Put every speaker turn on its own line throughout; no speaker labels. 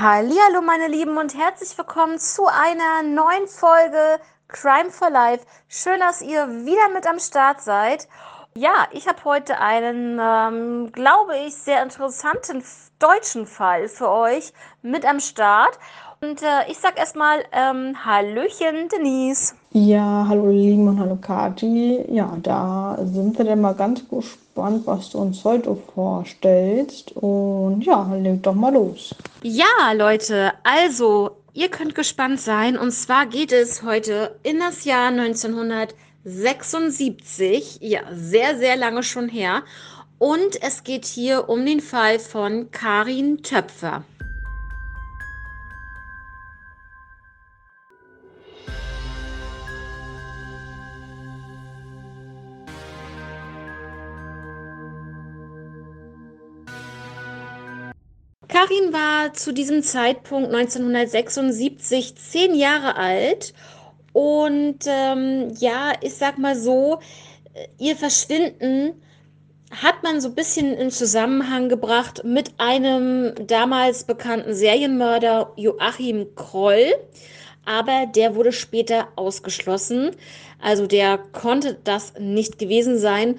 Hallo meine Lieben und herzlich willkommen zu einer neuen Folge Crime for Life. Schön, dass ihr wieder mit am Start seid. Ja, ich habe heute einen, ähm, glaube ich, sehr interessanten deutschen Fall für euch mit am Start. Und äh, ich sag erstmal ähm, Hallöchen, Denise.
Ja, hallo Lieben und hallo Kati. Ja, da sind wir dann mal ganz gespannt, was du uns heute vorstellst. Und ja, leg doch mal los.
Ja, Leute, also ihr könnt gespannt sein. Und zwar geht es heute in das Jahr 1976. Ja, sehr, sehr lange schon her. Und es geht hier um den Fall von Karin Töpfer. Karin war zu diesem Zeitpunkt 1976 zehn Jahre alt und ähm, ja, ich sag mal so, äh, ihr Verschwinden hat man so ein bisschen in Zusammenhang gebracht mit einem damals bekannten Serienmörder Joachim Kroll, aber der wurde später ausgeschlossen. Also der konnte das nicht gewesen sein.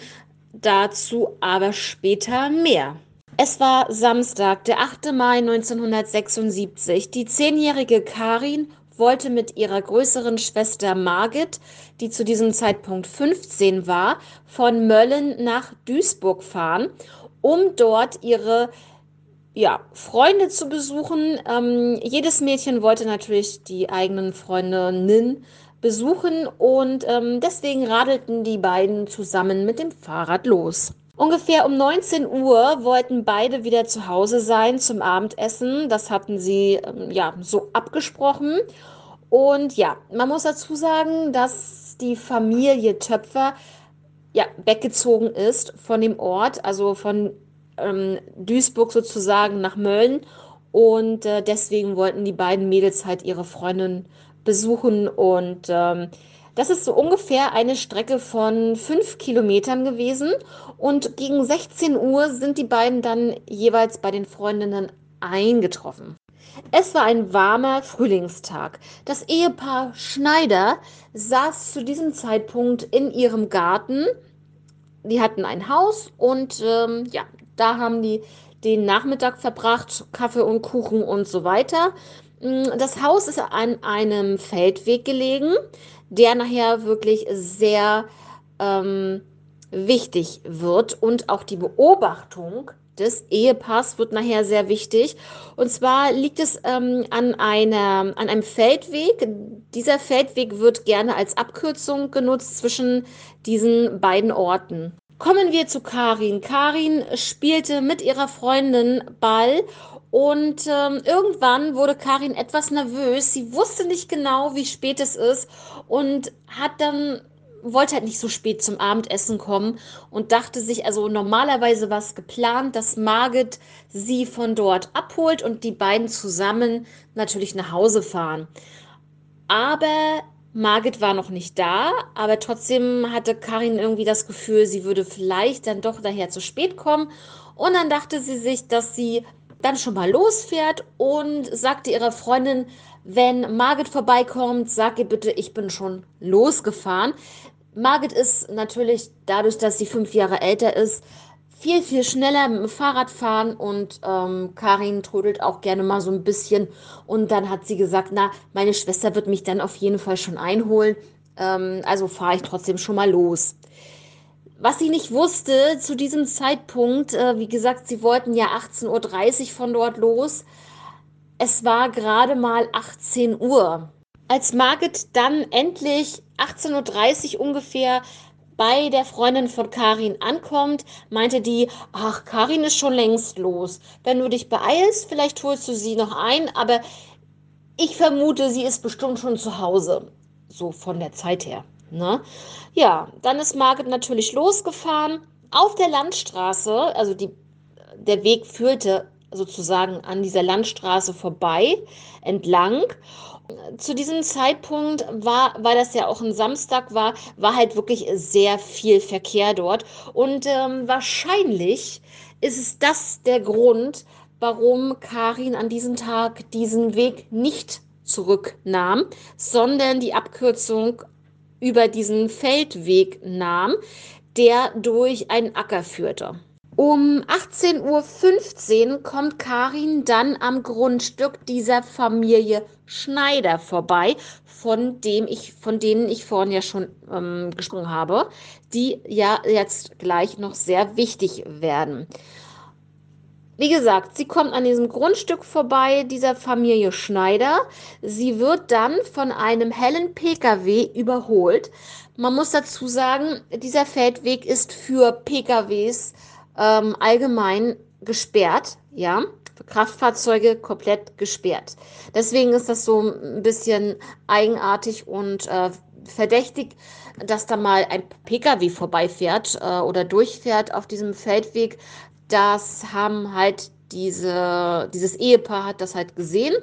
Dazu aber später mehr. Es war Samstag, der 8. Mai 1976. Die zehnjährige Karin wollte mit ihrer größeren Schwester Margit, die zu diesem Zeitpunkt 15 war, von Mölln nach Duisburg fahren, um dort ihre ja, Freunde zu besuchen. Ähm, jedes Mädchen wollte natürlich die eigenen Freundinnen besuchen und ähm, deswegen radelten die beiden zusammen mit dem Fahrrad los. Ungefähr um 19 Uhr wollten beide wieder zu Hause sein zum Abendessen. Das hatten sie ähm, ja so abgesprochen. Und ja, man muss dazu sagen, dass die Familie Töpfer ja weggezogen ist von dem Ort, also von ähm, Duisburg sozusagen nach Mölln. Und äh, deswegen wollten die beiden Mädels halt ihre Freundin besuchen und ähm, das ist so ungefähr eine Strecke von fünf Kilometern gewesen. Und gegen 16 Uhr sind die beiden dann jeweils bei den Freundinnen eingetroffen. Es war ein warmer Frühlingstag. Das Ehepaar Schneider saß zu diesem Zeitpunkt in ihrem Garten. Die hatten ein Haus und ähm, ja, da haben die den Nachmittag verbracht, Kaffee und Kuchen und so weiter. Mm, das Haus ist an einem Feldweg gelegen der nachher wirklich sehr ähm, wichtig wird und auch die Beobachtung des Ehepaars wird nachher sehr wichtig. Und zwar liegt es ähm, an, einer, an einem Feldweg. Dieser Feldweg wird gerne als Abkürzung genutzt zwischen diesen beiden Orten. Kommen wir zu Karin. Karin spielte mit ihrer Freundin Ball und ähm, irgendwann wurde Karin etwas nervös. Sie wusste nicht genau, wie spät es ist und hat dann wollte halt nicht so spät zum Abendessen kommen und dachte sich, also normalerweise war es geplant, dass Margit sie von dort abholt und die beiden zusammen natürlich nach Hause fahren. Aber Margit war noch nicht da, aber trotzdem hatte Karin irgendwie das Gefühl, sie würde vielleicht dann doch daher zu spät kommen. Und dann dachte sie sich, dass sie dann schon mal losfährt und sagte ihrer Freundin, wenn Margit vorbeikommt, sag ihr bitte, ich bin schon losgefahren. Margit ist natürlich dadurch, dass sie fünf Jahre älter ist, viel, viel schneller mit dem Fahrrad fahren und ähm, Karin trudelt auch gerne mal so ein bisschen. Und dann hat sie gesagt, na, meine Schwester wird mich dann auf jeden Fall schon einholen. Ähm, also fahre ich trotzdem schon mal los. Was sie nicht wusste zu diesem Zeitpunkt, äh, wie gesagt, sie wollten ja 18.30 Uhr von dort los. Es war gerade mal 18 Uhr. Als Margit dann endlich 18.30 Uhr ungefähr bei der Freundin von Karin ankommt, meinte die, ach, Karin ist schon längst los. Wenn du dich beeilst, vielleicht holst du sie noch ein, aber ich vermute, sie ist bestimmt schon zu Hause. So von der Zeit her. Ne? Ja, dann ist Margit natürlich losgefahren auf der Landstraße, also die, der Weg führte sozusagen an dieser Landstraße vorbei, entlang. Zu diesem Zeitpunkt war, weil das ja auch ein Samstag war, war halt wirklich sehr viel Verkehr dort. Und ähm, wahrscheinlich ist es das der Grund, warum Karin an diesem Tag diesen Weg nicht zurücknahm, sondern die Abkürzung über diesen Feldweg nahm, der durch einen Acker führte. Um 18.15 Uhr kommt Karin dann am Grundstück dieser Familie Schneider vorbei, von dem ich, von denen ich vorhin ja schon ähm, gesprochen habe, die ja jetzt gleich noch sehr wichtig werden. Wie gesagt, sie kommt an diesem Grundstück vorbei, dieser Familie Schneider. Sie wird dann von einem hellen Pkw überholt. Man muss dazu sagen, dieser Feldweg ist für PKWs ähm, allgemein gesperrt, ja, für Kraftfahrzeuge komplett gesperrt. Deswegen ist das so ein bisschen eigenartig und äh, verdächtig, dass da mal ein Pkw vorbeifährt äh, oder durchfährt auf diesem Feldweg. Das haben halt diese, dieses Ehepaar hat das halt gesehen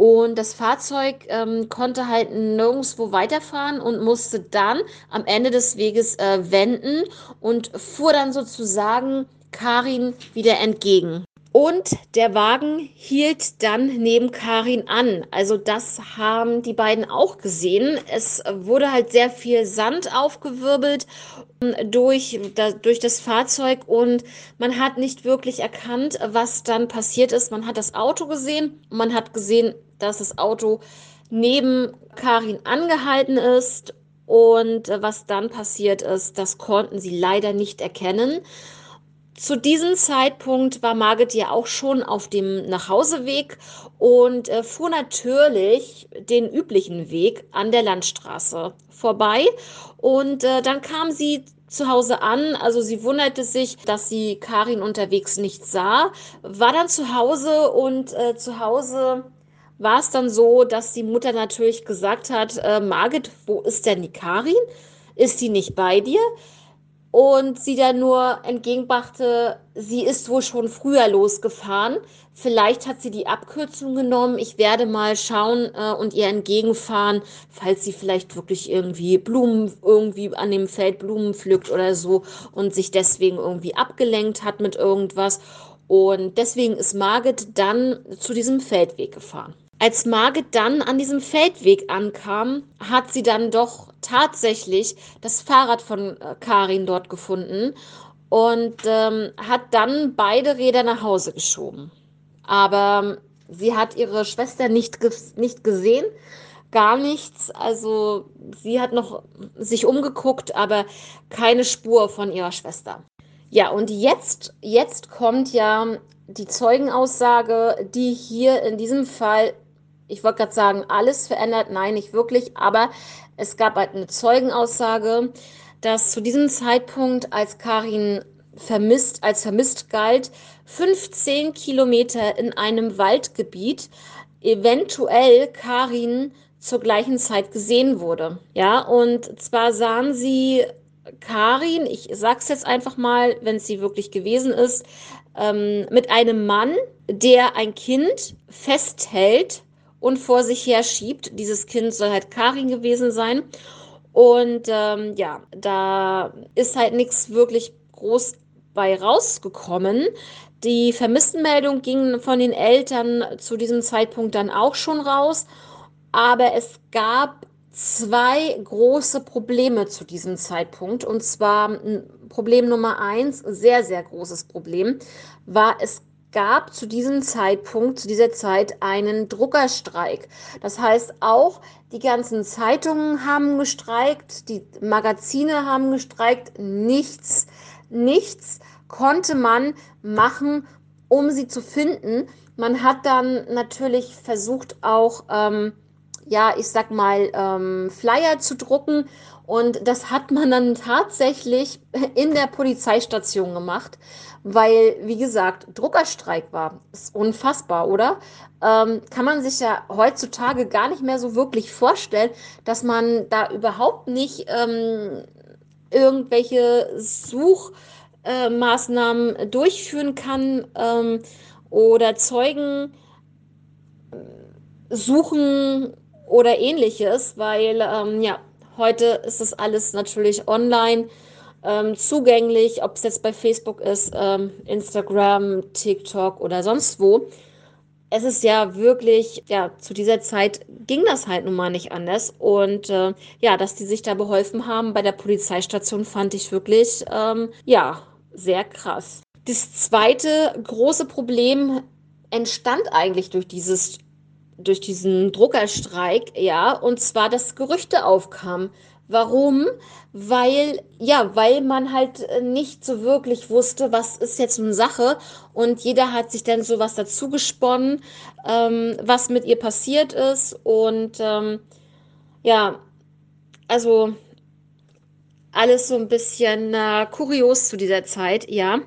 und das Fahrzeug ähm, konnte halt nirgendwo weiterfahren und musste dann am Ende des Weges äh, wenden und fuhr dann sozusagen Karin wieder entgegen. Und der Wagen hielt dann neben Karin an. Also das haben die beiden auch gesehen. Es wurde halt sehr viel Sand aufgewirbelt ähm, durch, durch das Fahrzeug und man hat nicht wirklich erkannt, was dann passiert ist. Man hat das Auto gesehen und man hat gesehen, dass das Auto neben Karin angehalten ist. Und äh, was dann passiert ist, das konnten sie leider nicht erkennen. Zu diesem Zeitpunkt war Margit ja auch schon auf dem Nachhauseweg und äh, fuhr natürlich den üblichen Weg an der Landstraße vorbei. Und äh, dann kam sie zu Hause an. Also sie wunderte sich, dass sie Karin unterwegs nicht sah, war dann zu Hause und äh, zu Hause war es dann so, dass die Mutter natürlich gesagt hat, äh, Margit, wo ist denn die Karin? Ist die nicht bei dir? Und sie dann nur entgegenbrachte, sie ist wohl schon früher losgefahren. Vielleicht hat sie die Abkürzung genommen. Ich werde mal schauen äh, und ihr entgegenfahren, falls sie vielleicht wirklich irgendwie Blumen irgendwie an dem Feld Blumen pflückt oder so und sich deswegen irgendwie abgelenkt hat mit irgendwas. Und deswegen ist Margit dann zu diesem Feldweg gefahren. Als Margit dann an diesem Feldweg ankam, hat sie dann doch tatsächlich das Fahrrad von äh, Karin dort gefunden und ähm, hat dann beide Räder nach Hause geschoben. Aber sie hat ihre Schwester nicht, ge nicht gesehen, gar nichts. Also sie hat noch sich umgeguckt, aber keine Spur von ihrer Schwester. Ja, und jetzt, jetzt kommt ja die Zeugenaussage, die hier in diesem Fall ich wollte gerade sagen, alles verändert. Nein, nicht wirklich. Aber es gab halt eine Zeugenaussage, dass zu diesem Zeitpunkt, als Karin vermisst, als vermisst galt, 15 Kilometer in einem Waldgebiet eventuell Karin zur gleichen Zeit gesehen wurde. Ja, und zwar sahen sie Karin, ich sag's jetzt einfach mal, wenn es sie wirklich gewesen ist, ähm, mit einem Mann, der ein Kind festhält und vor sich her schiebt. Dieses Kind soll halt Karin gewesen sein. Und ähm, ja, da ist halt nichts wirklich groß bei rausgekommen. Die Vermisstenmeldung ging von den Eltern zu diesem Zeitpunkt dann auch schon raus. Aber es gab zwei große Probleme zu diesem Zeitpunkt. Und zwar Problem Nummer eins, sehr, sehr großes Problem, war, es gab zu diesem Zeitpunkt, zu dieser Zeit einen Druckerstreik. Das heißt, auch die ganzen Zeitungen haben gestreikt, die Magazine haben gestreikt, nichts, nichts konnte man machen, um sie zu finden. Man hat dann natürlich versucht, auch, ähm, ja, ich sag mal, ähm, Flyer zu drucken. Und das hat man dann tatsächlich in der Polizeistation gemacht weil, wie gesagt, Druckerstreik war. Ist unfassbar, oder? Ähm, kann man sich ja heutzutage gar nicht mehr so wirklich vorstellen, dass man da überhaupt nicht ähm, irgendwelche Suchmaßnahmen äh, durchführen kann ähm, oder Zeugen äh, suchen oder ähnliches, weil ähm, ja, heute ist das alles natürlich online ähm, zugänglich, ob es jetzt bei Facebook ist, ähm, Instagram, TikTok oder sonst wo. Es ist ja wirklich, ja, zu dieser Zeit ging das halt nun mal nicht anders. Und äh, ja, dass die sich da beholfen haben bei der Polizeistation, fand ich wirklich, ähm, ja, sehr krass. Das zweite große Problem entstand eigentlich durch dieses durch diesen Druckerstreik, ja, und zwar, dass Gerüchte aufkamen. Warum? Weil, ja, weil man halt nicht so wirklich wusste, was ist jetzt nun Sache. Und jeder hat sich dann so was dazu gesponnen, ähm, was mit ihr passiert ist. Und ähm, ja, also alles so ein bisschen äh, kurios zu dieser Zeit, ja.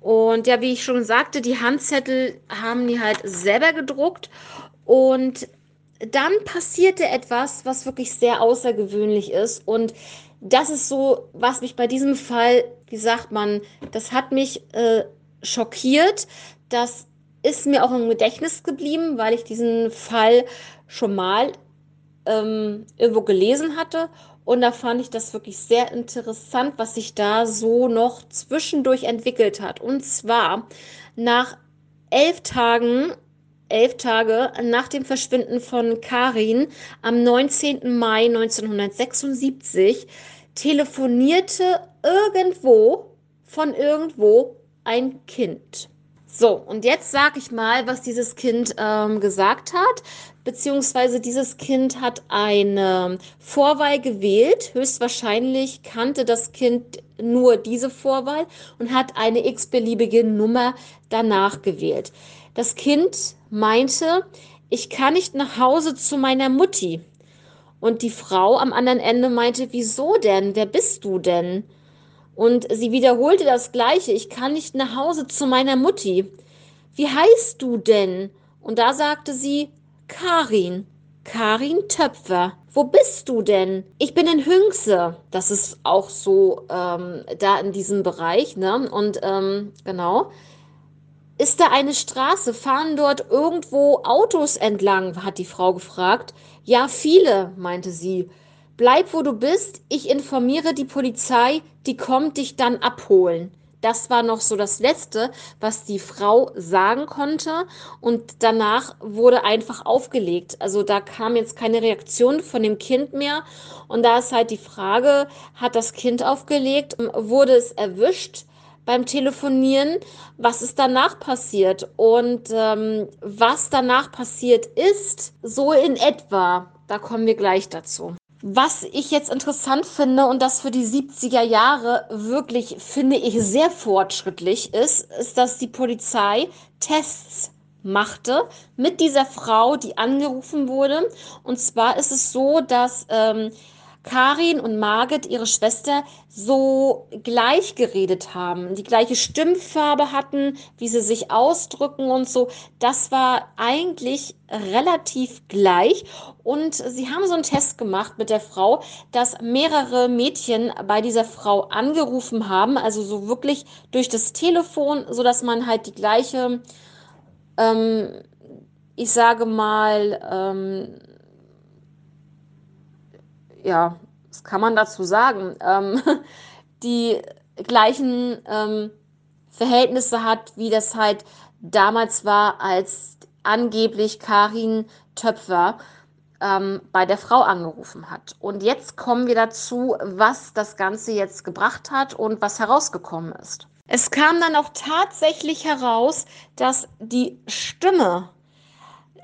Und ja, wie ich schon sagte, die Handzettel haben die halt selber gedruckt und dann passierte etwas, was wirklich sehr außergewöhnlich ist. Und das ist so, was mich bei diesem Fall, wie sagt man, das hat mich äh, schockiert. Das ist mir auch im Gedächtnis geblieben, weil ich diesen Fall schon mal ähm, irgendwo gelesen hatte. Und da fand ich das wirklich sehr interessant, was sich da so noch zwischendurch entwickelt hat. Und zwar nach elf Tagen elf Tage nach dem Verschwinden von Karin am 19. Mai 1976 telefonierte irgendwo von irgendwo ein Kind. So, und jetzt sage ich mal, was dieses Kind ähm, gesagt hat, beziehungsweise dieses Kind hat eine Vorwahl gewählt. Höchstwahrscheinlich kannte das Kind nur diese Vorwahl und hat eine x-beliebige Nummer danach gewählt. Das Kind meinte, ich kann nicht nach Hause zu meiner Mutti. Und die Frau am anderen Ende meinte, wieso denn? Wer bist du denn? Und sie wiederholte das Gleiche, ich kann nicht nach Hause zu meiner Mutti. Wie heißt du denn? Und da sagte sie, Karin. Karin Töpfer. Wo bist du denn? Ich bin in Hünxe. Das ist auch so ähm, da in diesem Bereich, ne? Und ähm, genau. Ist da eine Straße? Fahren dort irgendwo Autos entlang? hat die Frau gefragt. Ja, viele, meinte sie. Bleib, wo du bist, ich informiere die Polizei, die kommt dich dann abholen. Das war noch so das Letzte, was die Frau sagen konnte. Und danach wurde einfach aufgelegt. Also da kam jetzt keine Reaktion von dem Kind mehr. Und da ist halt die Frage, hat das Kind aufgelegt? Wurde es erwischt? Beim Telefonieren, was ist danach passiert und ähm, was danach passiert ist, so in etwa. Da kommen wir gleich dazu. Was ich jetzt interessant finde und das für die 70er Jahre wirklich, finde ich, sehr fortschrittlich ist, ist, dass die Polizei Tests machte mit dieser Frau, die angerufen wurde. Und zwar ist es so, dass ähm, Karin und Margit, ihre Schwester, so gleich geredet haben, die gleiche Stimmfarbe hatten, wie sie sich ausdrücken und so. Das war eigentlich relativ gleich. Und sie haben so einen Test gemacht mit der Frau, dass mehrere Mädchen bei dieser Frau angerufen haben, also so wirklich durch das Telefon, so dass man halt die gleiche, ähm, ich sage mal, ähm, ja, was kann man dazu sagen, ähm, die gleichen ähm, Verhältnisse hat, wie das halt damals war, als angeblich Karin Töpfer ähm, bei der Frau angerufen hat. Und jetzt kommen wir dazu, was das Ganze jetzt gebracht hat und was herausgekommen ist. Es kam dann auch tatsächlich heraus, dass die Stimme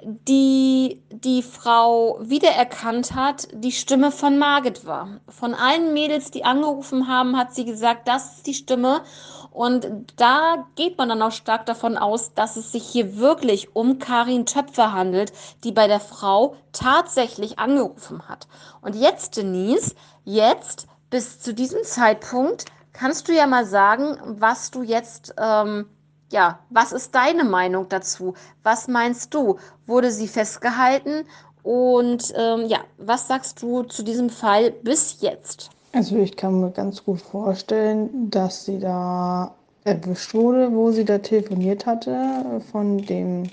die die Frau wiedererkannt hat, die Stimme von Margit war. Von allen Mädels, die angerufen haben, hat sie gesagt, das ist die Stimme. Und da geht man dann auch stark davon aus, dass es sich hier wirklich um Karin Töpfer handelt, die bei der Frau tatsächlich angerufen hat. Und jetzt, Denise, jetzt bis zu diesem Zeitpunkt kannst du ja mal sagen, was du jetzt ähm, ja, was ist deine Meinung dazu? Was meinst du? Wurde sie festgehalten? Und ähm, ja, was sagst du zu diesem Fall bis jetzt?
Also ich kann mir ganz gut vorstellen, dass sie da erwischt wurde, wo sie da telefoniert hatte von dem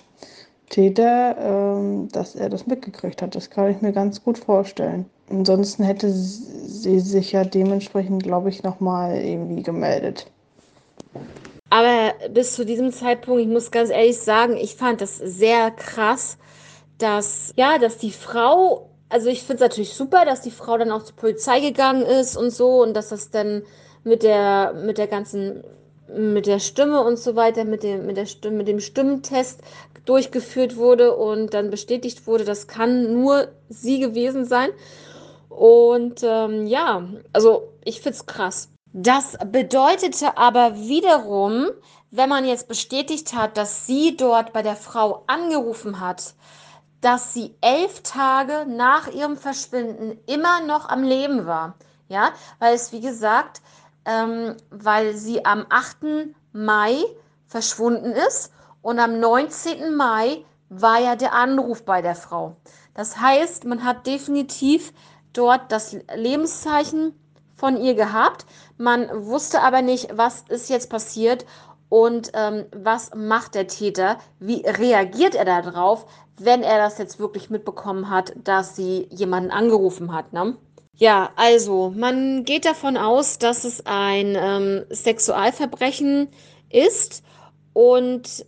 Täter, ähm, dass er das mitgekriegt hat. Das kann ich mir ganz gut vorstellen. Ansonsten hätte sie sich ja dementsprechend, glaube ich, nochmal irgendwie gemeldet.
Aber bis zu diesem Zeitpunkt, ich muss ganz ehrlich sagen, ich fand das sehr krass, dass, ja, dass die Frau, also ich finde es natürlich super, dass die Frau dann auch zur Polizei gegangen ist und so und dass das dann mit der, mit der ganzen, mit der Stimme und so weiter, mit dem, mit der Stimme, mit dem Stimmtest durchgeführt wurde und dann bestätigt wurde, das kann nur sie gewesen sein. Und ähm, ja, also ich finde es krass. Das bedeutete aber wiederum, wenn man jetzt bestätigt hat, dass sie dort bei der Frau angerufen hat, dass sie elf Tage nach ihrem Verschwinden immer noch am Leben war. Ja, weil es, wie gesagt, ähm, weil sie am 8. Mai verschwunden ist und am 19. Mai war ja der Anruf bei der Frau. Das heißt, man hat definitiv dort das Lebenszeichen von ihr gehabt. Man wusste aber nicht, was ist jetzt passiert und ähm, was macht der Täter, wie reagiert er darauf, wenn er das jetzt wirklich mitbekommen hat, dass sie jemanden angerufen hat. Ne? Ja, also man geht davon aus, dass es ein ähm, Sexualverbrechen ist und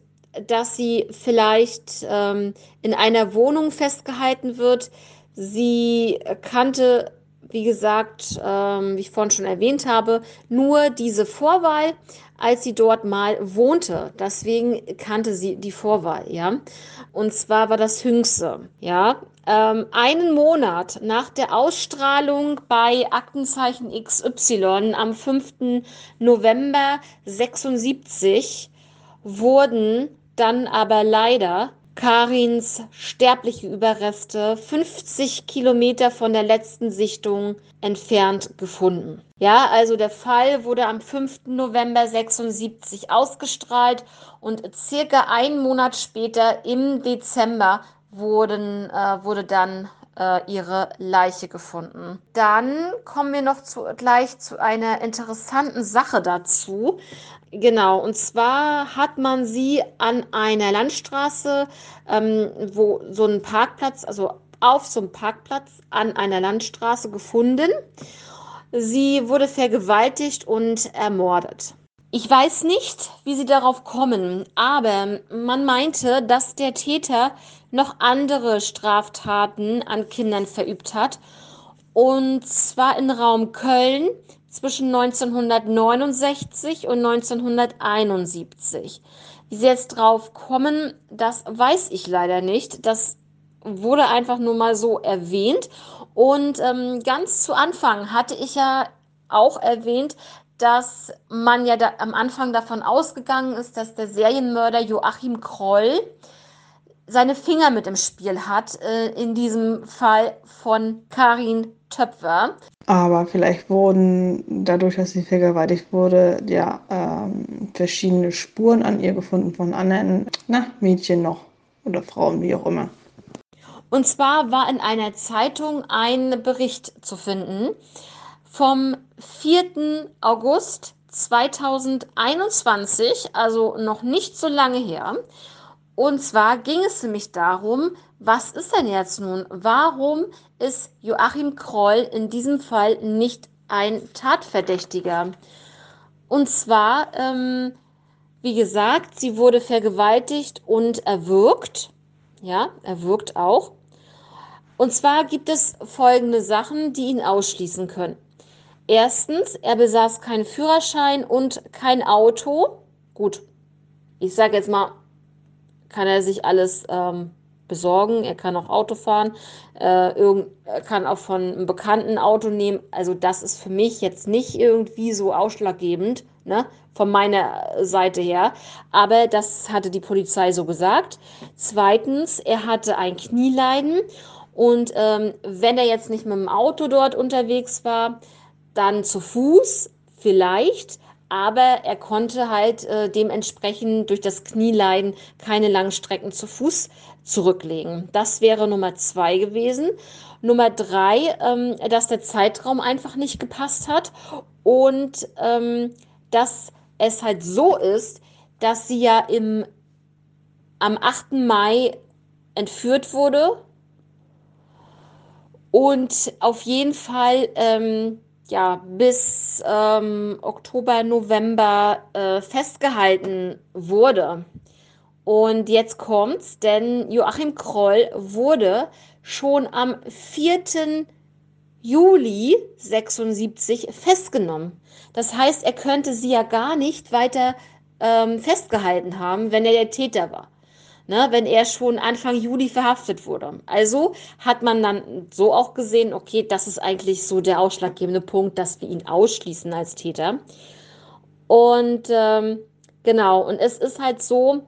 dass sie vielleicht ähm, in einer Wohnung festgehalten wird. Sie kannte wie gesagt, ähm, wie ich vorhin schon erwähnt habe, nur diese Vorwahl, als sie dort mal wohnte. Deswegen kannte sie die Vorwahl, ja. Und zwar war das Hüngse, ja. Ähm, einen Monat nach der Ausstrahlung bei Aktenzeichen XY am 5. November 76 wurden dann aber leider Karins sterbliche Überreste 50 Kilometer von der letzten Sichtung entfernt gefunden. Ja, also der Fall wurde am 5. November 76 ausgestrahlt und circa einen Monat später im Dezember wurden, äh, wurde dann äh, ihre Leiche gefunden. Dann kommen wir noch zu, gleich zu einer interessanten Sache dazu. Genau, und zwar hat man sie an einer Landstraße, ähm, wo so ein Parkplatz, also auf so einem Parkplatz an einer Landstraße gefunden. Sie wurde vergewaltigt und ermordet. Ich weiß nicht, wie sie darauf kommen, aber man meinte, dass der Täter noch andere Straftaten an Kindern verübt hat. Und zwar in Raum Köln, zwischen 1969 und 1971. Wie sie jetzt drauf kommen, das weiß ich leider nicht. Das wurde einfach nur mal so erwähnt. Und ähm, ganz zu Anfang hatte ich ja auch erwähnt, dass man ja da am Anfang davon ausgegangen ist, dass der Serienmörder Joachim Kroll seine Finger mit im Spiel hat, äh, in diesem Fall von Karin Töpfer.
Aber vielleicht wurden dadurch, dass sie vergewaltigt wurde, ja ähm, verschiedene Spuren an ihr gefunden von anderen na, Mädchen noch oder Frauen, wie auch immer.
Und zwar war in einer Zeitung ein Bericht zu finden vom 4. August 2021, also noch nicht so lange her. Und zwar ging es nämlich darum, was ist denn jetzt nun? Warum ist Joachim Kroll in diesem Fall nicht ein Tatverdächtiger? Und zwar, ähm, wie gesagt, sie wurde vergewaltigt und erwürgt. Ja, erwürgt auch. Und zwar gibt es folgende Sachen, die ihn ausschließen können. Erstens, er besaß keinen Führerschein und kein Auto. Gut, ich sage jetzt mal kann er sich alles ähm, besorgen. Er kann auch Auto fahren. Äh, irgend, er kann auch von einem bekannten Auto nehmen. Also das ist für mich jetzt nicht irgendwie so ausschlaggebend, ne? von meiner Seite her. Aber das hatte die Polizei so gesagt. Zweitens, er hatte ein Knieleiden. Und ähm, wenn er jetzt nicht mit dem Auto dort unterwegs war, dann zu Fuß vielleicht aber er konnte halt äh, dementsprechend durch das Knieleiden keine langen Strecken zu Fuß zurücklegen. Das wäre Nummer zwei gewesen. Nummer drei, ähm, dass der Zeitraum einfach nicht gepasst hat und ähm, dass es halt so ist, dass sie ja im, am 8. Mai entführt wurde und auf jeden Fall ähm, ja, bis ähm, Oktober, November äh, festgehalten wurde. Und jetzt kommt's, denn Joachim Kroll wurde schon am 4. Juli 76 festgenommen. Das heißt, er könnte sie ja gar nicht weiter ähm, festgehalten haben, wenn er der Täter war ne, wenn er schon Anfang Juli verhaftet wurde. Also hat man dann so auch gesehen, okay, das ist eigentlich so der ausschlaggebende Punkt, dass wir ihn ausschließen als Täter. Und ähm, genau, und es ist halt so,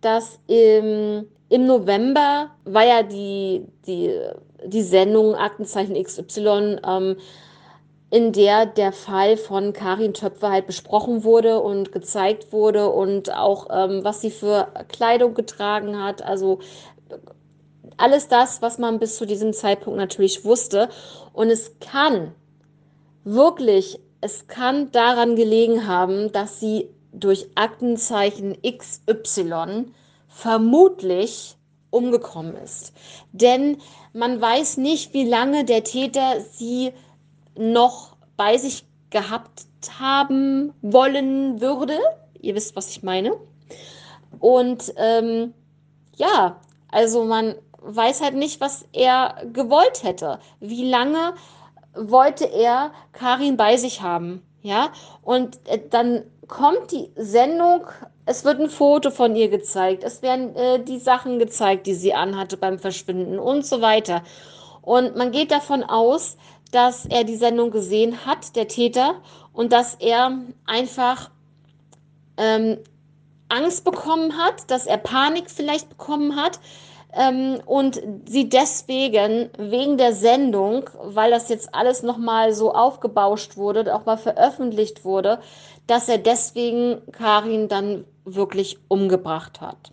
dass im, im November war ja die, die, die Sendung Aktenzeichen XY ähm, in der der Fall von Karin Töpfer halt besprochen wurde und gezeigt wurde und auch ähm, was sie für Kleidung getragen hat. Also alles das, was man bis zu diesem Zeitpunkt natürlich wusste. Und es kann wirklich, es kann daran gelegen haben, dass sie durch Aktenzeichen XY vermutlich umgekommen ist. Denn man weiß nicht, wie lange der Täter sie noch bei sich gehabt haben wollen würde. Ihr wisst, was ich meine. Und ähm, ja, also man weiß halt nicht, was er gewollt hätte. Wie lange wollte er Karin bei sich haben? Ja, und äh, dann kommt die Sendung, es wird ein Foto von ihr gezeigt, es werden äh, die Sachen gezeigt, die sie anhatte beim Verschwinden und so weiter. Und man geht davon aus, dass er die Sendung gesehen hat, der Täter, und dass er einfach ähm, Angst bekommen hat, dass er Panik vielleicht bekommen hat ähm, und sie deswegen wegen der Sendung, weil das jetzt alles nochmal so aufgebauscht wurde, auch mal veröffentlicht wurde, dass er deswegen Karin dann wirklich umgebracht hat.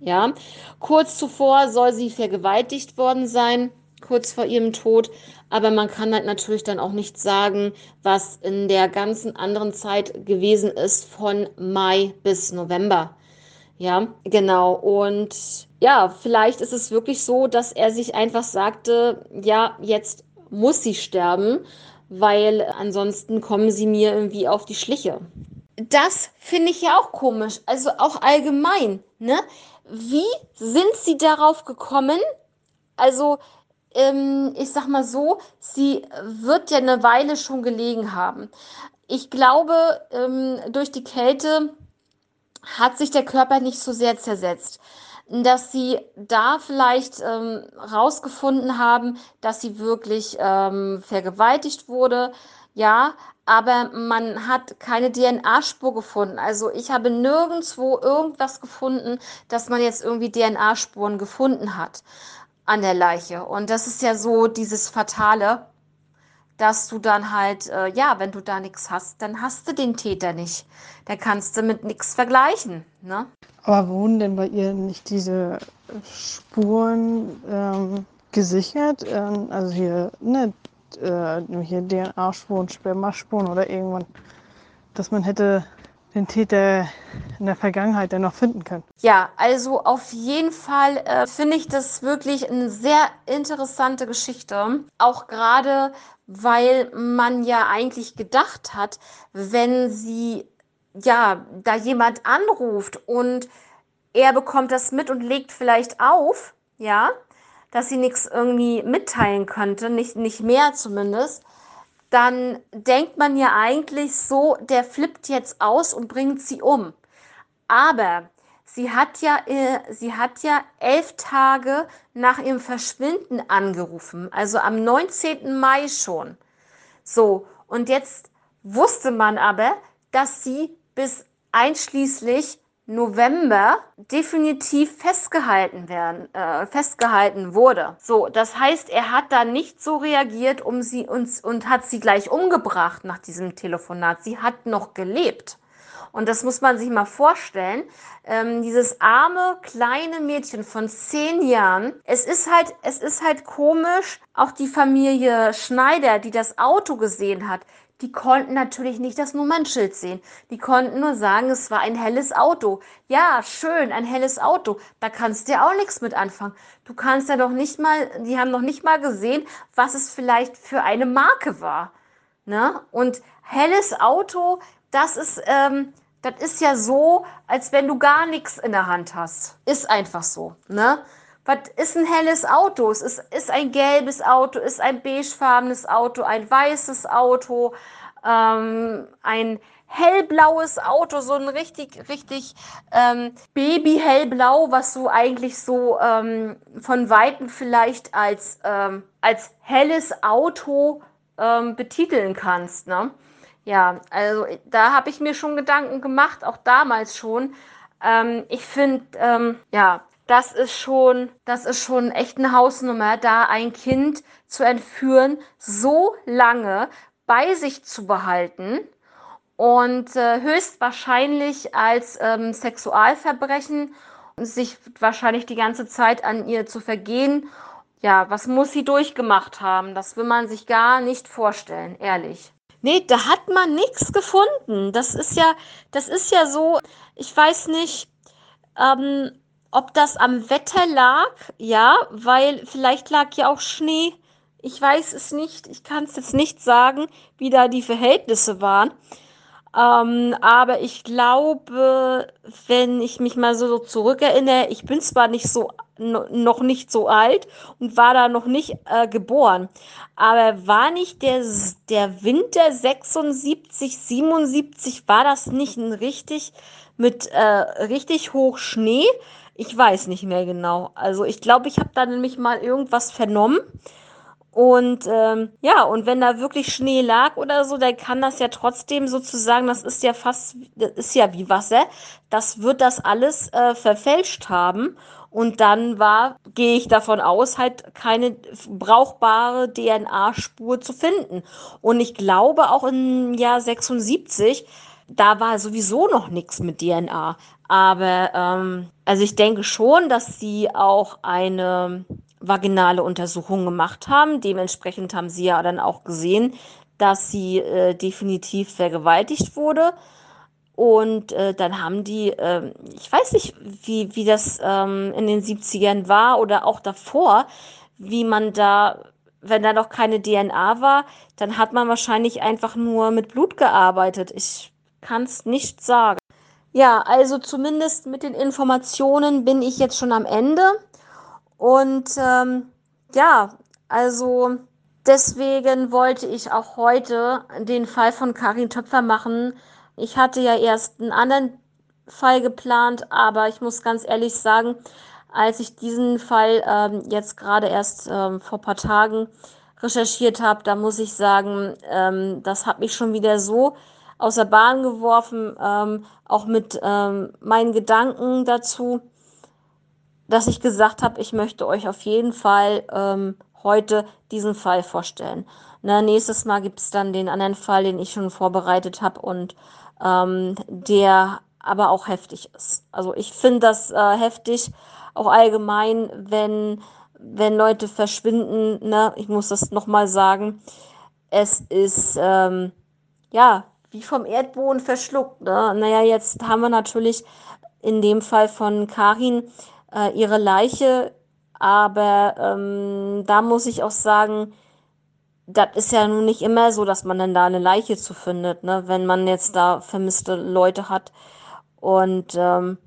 Ja, kurz zuvor soll sie vergewaltigt worden sein kurz vor ihrem Tod. Aber man kann halt natürlich dann auch nicht sagen, was in der ganzen anderen Zeit gewesen ist von Mai bis November. Ja, genau. Und ja, vielleicht ist es wirklich so, dass er sich einfach sagte, ja, jetzt muss sie sterben, weil ansonsten kommen sie mir irgendwie auf die Schliche. Das finde ich ja auch komisch, also auch allgemein, ne? Wie sind sie darauf gekommen? Also ähm, ich sag mal so, sie wird ja eine Weile schon gelegen haben. Ich glaube, ähm, durch die Kälte hat sich der Körper nicht so sehr zersetzt. Dass sie da vielleicht ähm, rausgefunden haben, dass sie wirklich ähm, vergewaltigt wurde, ja, aber man hat keine DNA-Spur gefunden. Also ich habe nirgendwo irgendwas gefunden, dass man jetzt irgendwie DNA-Spuren gefunden hat an der Leiche. Und das ist ja so dieses Fatale, dass du dann halt, äh, ja, wenn du da nichts hast, dann hast du den Täter nicht. Da kannst du mit nichts vergleichen. Ne?
Aber wurden denn bei ihr nicht diese Spuren ähm, gesichert? Ähm, also hier, ne, äh, hier DNA-Spuren, Spermaspuren oder irgendwann, dass man hätte den Täter in der Vergangenheit dann noch finden können.
Ja, also auf jeden Fall äh, finde ich das wirklich eine sehr interessante Geschichte. Auch gerade, weil man ja eigentlich gedacht hat, wenn sie, ja, da jemand anruft und er bekommt das mit und legt vielleicht auf, ja, dass sie nichts irgendwie mitteilen könnte, nicht, nicht mehr zumindest, dann denkt man ja eigentlich so, der flippt jetzt aus und bringt sie um. Aber sie hat ja, äh, sie hat ja elf Tage nach ihrem Verschwinden angerufen, also am 19. Mai schon. So, und jetzt wusste man aber, dass sie bis einschließlich November definitiv festgehalten werden, äh, festgehalten wurde. So, das heißt, er hat da nicht so reagiert, um sie uns und hat sie gleich umgebracht nach diesem Telefonat. Sie hat noch gelebt. Und das muss man sich mal vorstellen. Ähm, dieses arme kleine Mädchen von zehn Jahren. Es ist halt, es ist halt komisch. Auch die Familie Schneider, die das Auto gesehen hat, die konnten natürlich nicht das Nummernschild sehen. Die konnten nur sagen, es war ein helles Auto. Ja, schön, ein helles Auto. Da kannst du ja auch nichts mit anfangen. Du kannst ja doch nicht mal, die haben noch nicht mal gesehen, was es vielleicht für eine Marke war. Ne? Und helles Auto, das ist, ähm, das ist ja so, als wenn du gar nichts in der Hand hast. Ist einfach so. Ne? Was ist ein helles Auto? Es ist, ist ein gelbes Auto, ist ein beigefarbenes Auto, ein weißes Auto, ähm, ein hellblaues Auto, so ein richtig, richtig ähm, Baby-hellblau, was du eigentlich so ähm, von Weitem vielleicht als, ähm, als helles Auto ähm, betiteln kannst. Ne? Ja, also da habe ich mir schon Gedanken gemacht, auch damals schon. Ähm, ich finde, ähm, ja, das ist schon, das ist schon echt eine Hausnummer, da ein Kind zu entführen, so lange bei sich zu behalten und äh, höchstwahrscheinlich als ähm, Sexualverbrechen sich wahrscheinlich die ganze Zeit an ihr zu vergehen. Ja, was muss sie durchgemacht haben? Das will man sich gar nicht vorstellen, ehrlich. Nee, da hat man nichts gefunden. Das ist ja, das ist ja so, ich weiß nicht, ähm, ob das am Wetter lag, ja, weil vielleicht lag ja auch Schnee. Ich weiß es nicht. Ich kann es jetzt nicht sagen, wie da die Verhältnisse waren. Ähm, aber ich glaube, wenn ich mich mal so zurückerinnere, ich bin zwar nicht so noch nicht so alt und war da noch nicht äh, geboren, aber war nicht der der Winter 76 77 war das nicht ein richtig mit äh, richtig hoch Schnee? Ich weiß nicht mehr genau. Also ich glaube, ich habe da nämlich mal irgendwas vernommen. Und ähm, ja, und wenn da wirklich Schnee lag oder so, dann kann das ja trotzdem sozusagen, das ist ja fast, das ist ja wie Wasser, das wird das alles äh, verfälscht haben. Und dann war, gehe ich davon aus, halt keine brauchbare DNA-Spur zu finden. Und ich glaube auch im Jahr 76, da war sowieso noch nichts mit DNA. Aber ähm, also ich denke schon, dass sie auch eine vaginale Untersuchung gemacht haben. Dementsprechend haben sie ja dann auch gesehen, dass sie äh, definitiv vergewaltigt wurde. Und äh, dann haben die, äh, ich weiß nicht, wie, wie das ähm, in den 70ern war oder auch davor, wie man da, wenn da noch keine DNA war, dann hat man wahrscheinlich einfach nur mit Blut gearbeitet. Ich kann es nicht sagen. Ja, also zumindest mit den Informationen bin ich jetzt schon am Ende. Und ähm, ja, also deswegen wollte ich auch heute den Fall von Karin Töpfer machen. Ich hatte ja erst einen anderen Fall geplant, aber ich muss ganz ehrlich sagen, als ich diesen Fall ähm, jetzt gerade erst ähm, vor paar Tagen recherchiert habe, da muss ich sagen, ähm, das hat mich schon wieder so aus der Bahn geworfen, ähm, auch mit ähm, meinen Gedanken dazu, dass ich gesagt habe, ich möchte euch auf jeden Fall ähm, heute diesen Fall vorstellen. Na, nächstes Mal gibt es dann den anderen Fall, den ich schon vorbereitet habe und ähm, der aber auch heftig ist. Also ich finde das äh, heftig, auch allgemein, wenn, wenn Leute verschwinden. Ne? Ich muss das nochmal sagen. Es ist, ähm, ja, wie vom Erdboden verschluckt. Ne? Naja, jetzt haben wir natürlich in dem Fall von Karin äh, ihre Leiche, aber ähm, da muss ich auch sagen, das ist ja nun nicht immer so, dass man dann da eine Leiche zu findet, ne? wenn man jetzt da vermisste Leute hat. Und ähm,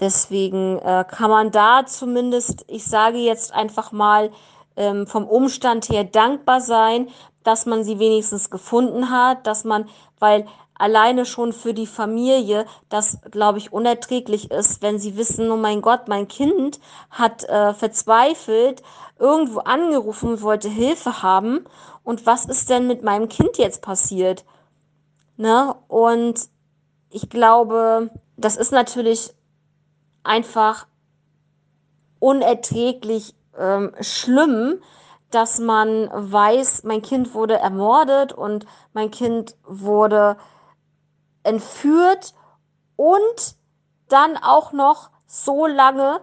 deswegen äh, kann man da zumindest, ich sage jetzt einfach mal, ähm, vom Umstand her dankbar sein, dass man sie wenigstens gefunden hat, dass man, weil alleine schon für die Familie das, glaube ich, unerträglich ist, wenn sie wissen, oh mein Gott, mein Kind hat äh, verzweifelt, irgendwo angerufen, wollte Hilfe haben und was ist denn mit meinem Kind jetzt passiert? Ne? Und ich glaube, das ist natürlich einfach unerträglich ähm, schlimm, dass man weiß, mein Kind wurde ermordet und mein Kind wurde entführt und dann auch noch so lange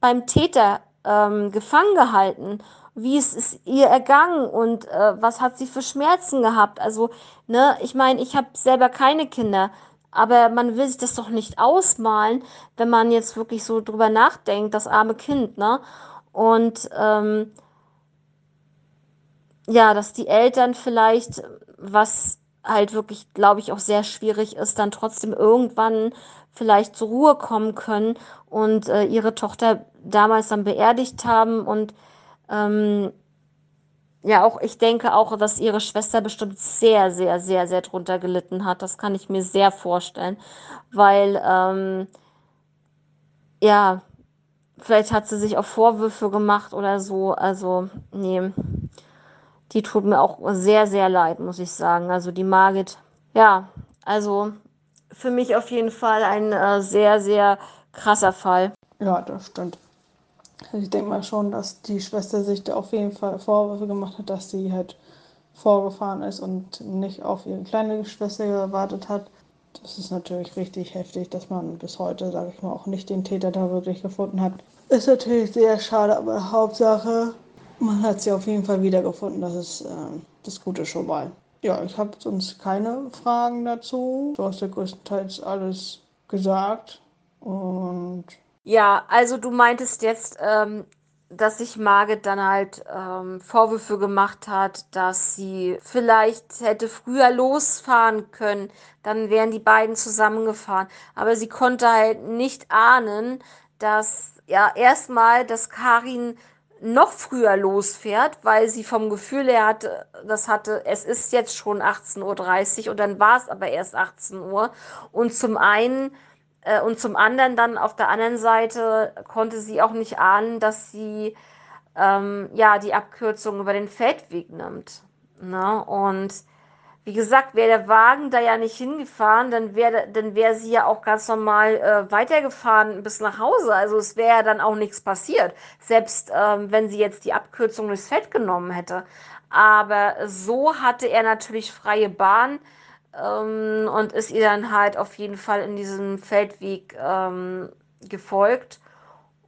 beim Täter ähm, gefangen gehalten? Wie ist es ihr ergangen und äh, was hat sie für Schmerzen gehabt? Also, ne, ich meine, ich habe selber keine Kinder, aber man will sich das doch nicht ausmalen, wenn man jetzt wirklich so drüber nachdenkt, das arme Kind, ne? Und ähm, ja, dass die Eltern vielleicht, was halt wirklich, glaube ich, auch sehr schwierig ist, dann trotzdem irgendwann vielleicht zur Ruhe kommen können und äh, ihre Tochter damals dann beerdigt haben und ähm, ja, auch ich denke auch, dass ihre Schwester bestimmt sehr, sehr, sehr, sehr drunter gelitten hat. Das kann ich mir sehr vorstellen, weil ähm, ja, vielleicht hat sie sich auch Vorwürfe gemacht oder so. Also, nee, die tut mir auch sehr, sehr leid, muss ich sagen. Also die Margit, ja, also für mich auf jeden Fall ein äh, sehr, sehr krasser Fall.
Ja, das stimmt. Also ich denke mal schon, dass die Schwester sich da auf jeden Fall Vorwürfe gemacht hat, dass sie halt vorgefahren ist und nicht auf ihre kleine Schwester gewartet hat. Das ist natürlich richtig heftig, dass man bis heute, sage ich mal, auch nicht den Täter da wirklich gefunden hat. Ist natürlich sehr schade, aber Hauptsache, man hat sie auf jeden Fall wiedergefunden. Das ist äh, das Gute schon mal. Ja, ich habe sonst keine Fragen dazu. Du hast ja größtenteils alles gesagt. Und
ja, also du meintest jetzt, ähm, dass sich Margit dann halt ähm, Vorwürfe gemacht hat, dass sie vielleicht hätte früher losfahren können, dann wären die beiden zusammengefahren. Aber sie konnte halt nicht ahnen, dass ja erstmal, dass Karin noch früher losfährt, weil sie vom Gefühl her hatte, das hatte, es ist jetzt schon 18.30 Uhr und dann war es aber erst 18 Uhr. Und zum einen äh, und zum anderen dann auf der anderen Seite konnte sie auch nicht ahnen, dass sie ähm, ja die Abkürzung über den Feldweg nimmt. Ne? Und wie gesagt, wäre der Wagen da ja nicht hingefahren, dann wäre dann wäre sie ja auch ganz normal äh, weitergefahren bis nach Hause. Also es wäre ja dann auch nichts passiert, selbst ähm, wenn sie jetzt die Abkürzung durchs Feld genommen hätte. Aber so hatte er natürlich freie Bahn ähm, und ist ihr dann halt auf jeden Fall in diesem Feldweg ähm, gefolgt.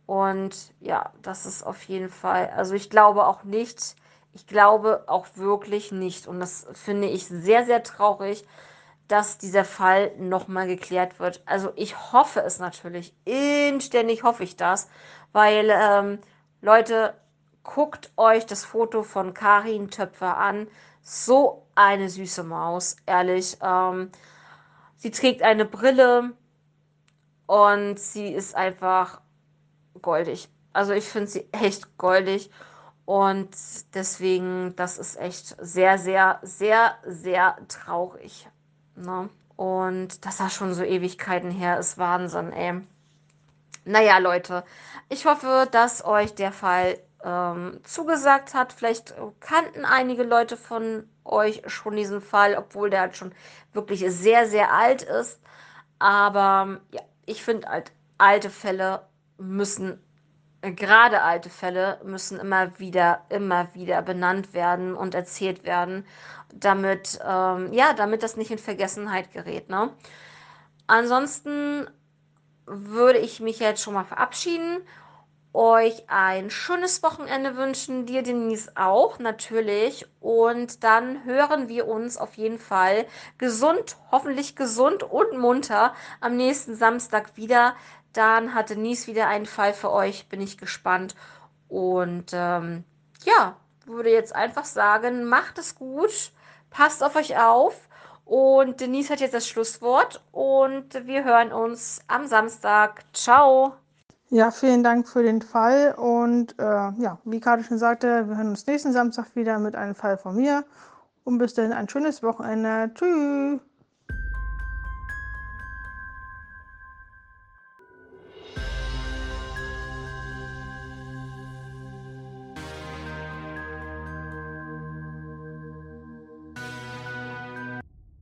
Und ja, das ist auf jeden Fall, also ich glaube auch nicht, ich glaube auch wirklich nicht, und das finde ich sehr, sehr traurig, dass dieser Fall nochmal geklärt wird. Also ich hoffe es natürlich, inständig hoffe ich das, weil ähm, Leute, guckt euch das Foto von Karin Töpfer an. So eine süße Maus, ehrlich. Ähm, sie trägt eine Brille und sie ist einfach goldig. Also ich finde sie echt goldig. Und deswegen, das ist echt sehr, sehr, sehr, sehr traurig. Ne? Und das war schon so Ewigkeiten her, ist Wahnsinn, ey. Naja, Leute, ich hoffe, dass euch der Fall ähm, zugesagt hat. Vielleicht kannten einige Leute von euch schon diesen Fall, obwohl der halt schon wirklich sehr, sehr alt ist. Aber ja, ich finde halt, alte Fälle müssen gerade alte Fälle müssen immer wieder, immer wieder benannt werden und erzählt werden, damit, ähm, ja, damit das nicht in Vergessenheit gerät. Ne? Ansonsten würde ich mich jetzt schon mal verabschieden, euch ein schönes Wochenende wünschen, dir Denise auch natürlich und dann hören wir uns auf jeden Fall gesund, hoffentlich gesund und munter am nächsten Samstag wieder. Dann hat Denise wieder einen Fall für euch, bin ich gespannt. Und ähm, ja, würde jetzt einfach sagen, macht es gut, passt auf euch auf. Und Denise hat jetzt das Schlusswort und wir hören uns am Samstag. Ciao.
Ja, vielen Dank für den Fall. Und äh, ja, wie Karte schon sagte, wir hören uns nächsten Samstag wieder mit einem Fall von mir. Und bis dahin ein schönes Wochenende. Tschüss.